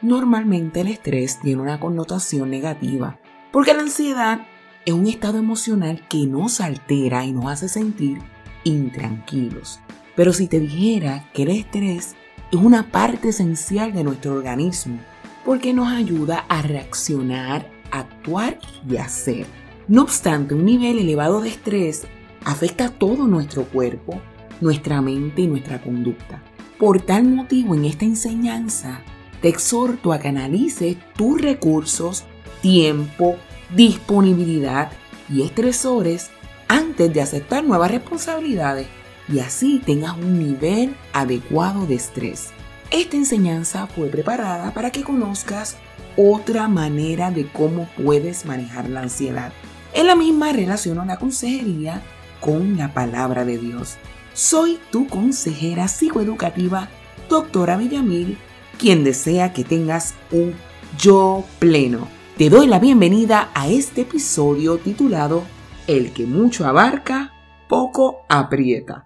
Normalmente el estrés tiene una connotación negativa, porque la ansiedad es un estado emocional que nos altera y nos hace sentir intranquilos. Pero si te dijera que el estrés es una parte esencial de nuestro organismo, porque nos ayuda a reaccionar, actuar y hacer. No obstante, un nivel elevado de estrés afecta a todo nuestro cuerpo, nuestra mente y nuestra conducta. Por tal motivo, en esta enseñanza, te exhorto a que analices tus recursos, tiempo, disponibilidad y estresores antes de aceptar nuevas responsabilidades y así tengas un nivel adecuado de estrés. Esta enseñanza fue preparada para que conozcas otra manera de cómo puedes manejar la ansiedad. En la misma relación a la consejería con la palabra de Dios. Soy tu consejera psicoeducativa, doctora Villamil, quien desea que tengas un yo pleno. Te doy la bienvenida a este episodio titulado El que mucho abarca, poco aprieta.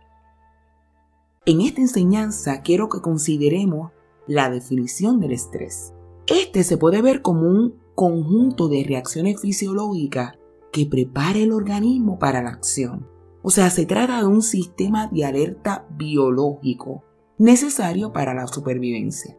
En esta enseñanza quiero que consideremos la definición del estrés. Este se puede ver como un conjunto de reacciones fisiológicas que prepara el organismo para la acción. O sea, se trata de un sistema de alerta biológico necesario para la supervivencia.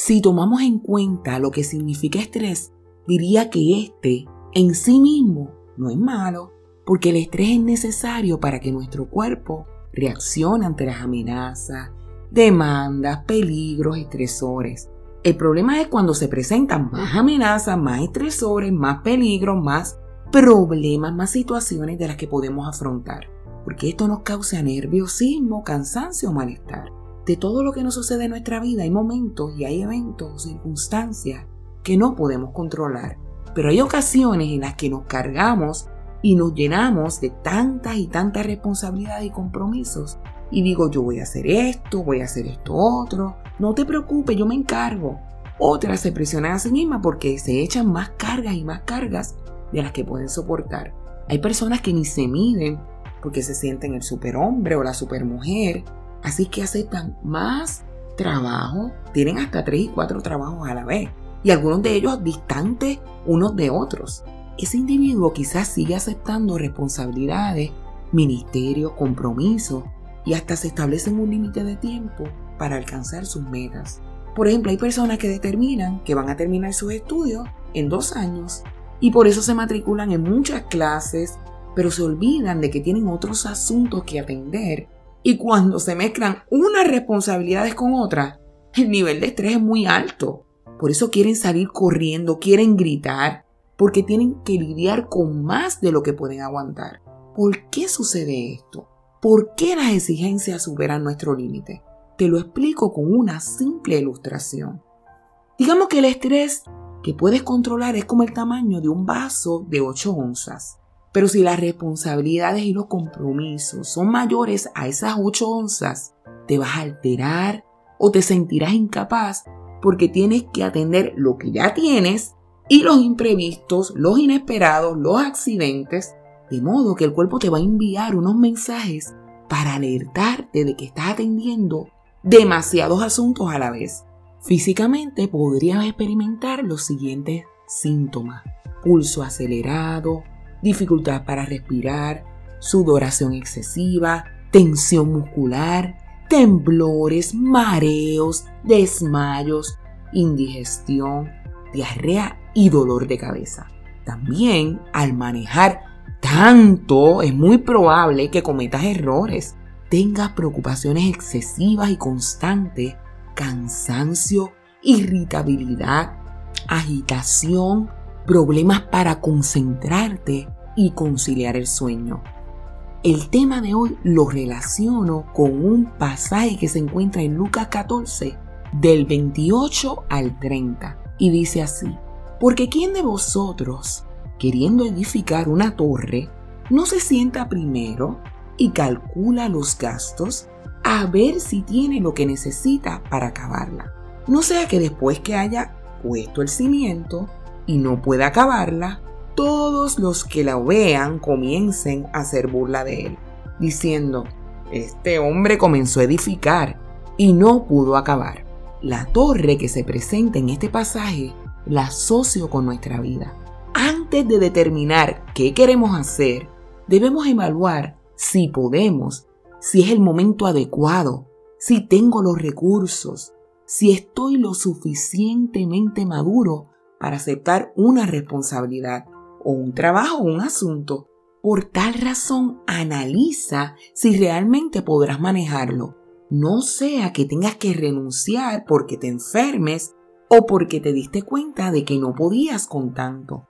Si tomamos en cuenta lo que significa estrés, diría que este en sí mismo no es malo, porque el estrés es necesario para que nuestro cuerpo reaccione ante las amenazas, demandas, peligros, estresores. El problema es cuando se presentan más amenazas, más estresores, más peligros, más problemas, más situaciones de las que podemos afrontar. Porque esto nos causa nerviosismo, cansancio o malestar. De todo lo que nos sucede en nuestra vida hay momentos y hay eventos circunstancias que no podemos controlar. Pero hay ocasiones en las que nos cargamos y nos llenamos de tantas y tantas responsabilidades y compromisos. Y digo, yo voy a hacer esto, voy a hacer esto otro. No te preocupes, yo me encargo. Otras se presionan a sí mismas porque se echan más cargas y más cargas de las que pueden soportar. Hay personas que ni se miden porque se sienten el superhombre o la supermujer, así que aceptan más trabajo, tienen hasta tres y cuatro trabajos a la vez, y algunos de ellos distantes unos de otros. Ese individuo quizás sigue aceptando responsabilidades, ministerios, compromisos, y hasta se establecen un límite de tiempo para alcanzar sus metas. Por ejemplo, hay personas que determinan que van a terminar sus estudios en dos años y por eso se matriculan en muchas clases, pero se olvidan de que tienen otros asuntos que atender y cuando se mezclan unas responsabilidades con otras, el nivel de estrés es muy alto. Por eso quieren salir corriendo, quieren gritar, porque tienen que lidiar con más de lo que pueden aguantar. ¿Por qué sucede esto? ¿Por qué las exigencias superan nuestro límite? Te lo explico con una simple ilustración. Digamos que el estrés que puedes controlar es como el tamaño de un vaso de 8 onzas. Pero si las responsabilidades y los compromisos son mayores a esas 8 onzas, te vas a alterar o te sentirás incapaz porque tienes que atender lo que ya tienes y los imprevistos, los inesperados, los accidentes, de modo que el cuerpo te va a enviar unos mensajes para alertarte de que estás atendiendo demasiados asuntos a la vez. Físicamente podrías experimentar los siguientes síntomas. Pulso acelerado, dificultad para respirar, sudoración excesiva, tensión muscular, temblores, mareos, desmayos, indigestión, diarrea y dolor de cabeza. También al manejar tanto es muy probable que cometas errores, tengas preocupaciones excesivas y constantes cansancio, irritabilidad, agitación, problemas para concentrarte y conciliar el sueño. El tema de hoy lo relaciono con un pasaje que se encuentra en Lucas 14, del 28 al 30, y dice así, porque ¿quién de vosotros, queriendo edificar una torre, no se sienta primero y calcula los gastos a ver si tiene lo que necesita para acabarla. No sea que después que haya puesto el cimiento y no pueda acabarla, todos los que la vean comiencen a hacer burla de él, diciendo, este hombre comenzó a edificar y no pudo acabar. la torre que se presenta en este pasaje la asocio con nuestra vida. Antes de determinar qué queremos hacer, debemos evaluar si podemos, si es el momento adecuado, si tengo los recursos, si estoy lo suficientemente maduro para aceptar una responsabilidad o un trabajo o un asunto. Por tal razón, analiza si realmente podrás manejarlo. No sea que tengas que renunciar porque te enfermes o porque te diste cuenta de que no podías con tanto.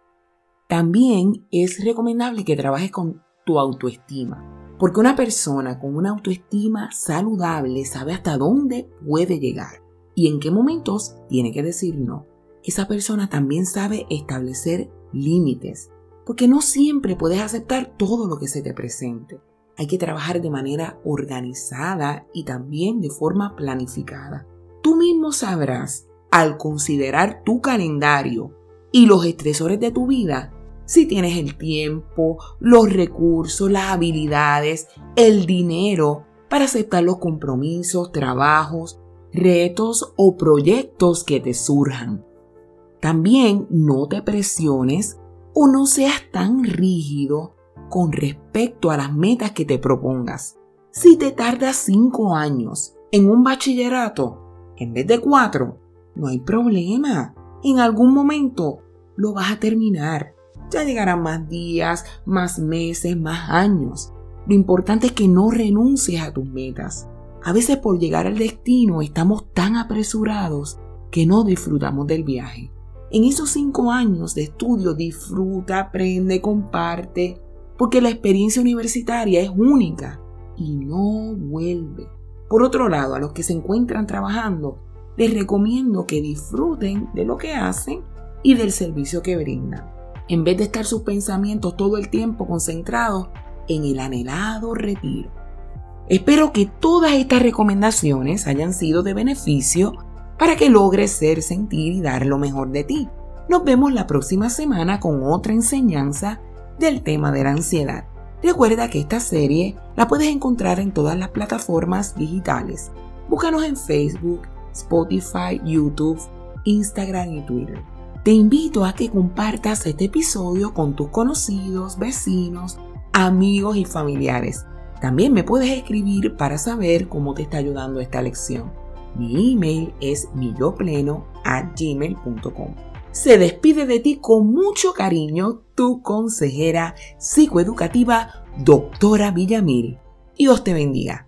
También es recomendable que trabajes con tu autoestima, porque una persona con una autoestima saludable sabe hasta dónde puede llegar y en qué momentos tiene que decir no. Esa persona también sabe establecer límites, porque no siempre puedes aceptar todo lo que se te presente. Hay que trabajar de manera organizada y también de forma planificada. Tú mismo sabrás al considerar tu calendario y los estresores de tu vida, si tienes el tiempo, los recursos, las habilidades, el dinero para aceptar los compromisos, trabajos, retos o proyectos que te surjan. También no te presiones o no seas tan rígido con respecto a las metas que te propongas. Si te tardas cinco años en un bachillerato en vez de cuatro, no hay problema. En algún momento lo vas a terminar. Ya llegarán más días, más meses, más años. Lo importante es que no renuncies a tus metas. A veces por llegar al destino estamos tan apresurados que no disfrutamos del viaje. En esos cinco años de estudio disfruta, aprende, comparte, porque la experiencia universitaria es única y no vuelve. Por otro lado, a los que se encuentran trabajando, les recomiendo que disfruten de lo que hacen y del servicio que brindan, en vez de estar sus pensamientos todo el tiempo concentrados en el anhelado retiro. Espero que todas estas recomendaciones hayan sido de beneficio para que logres ser, sentir y dar lo mejor de ti. Nos vemos la próxima semana con otra enseñanza del tema de la ansiedad. Recuerda que esta serie la puedes encontrar en todas las plataformas digitales. Búscanos en Facebook, Spotify, YouTube, Instagram y Twitter. Te invito a que compartas este episodio con tus conocidos, vecinos, amigos y familiares. También me puedes escribir para saber cómo te está ayudando esta lección. Mi email es millopleno@gmail.com. Se despide de ti con mucho cariño tu consejera psicoeducativa, doctora Villamil. Dios te bendiga.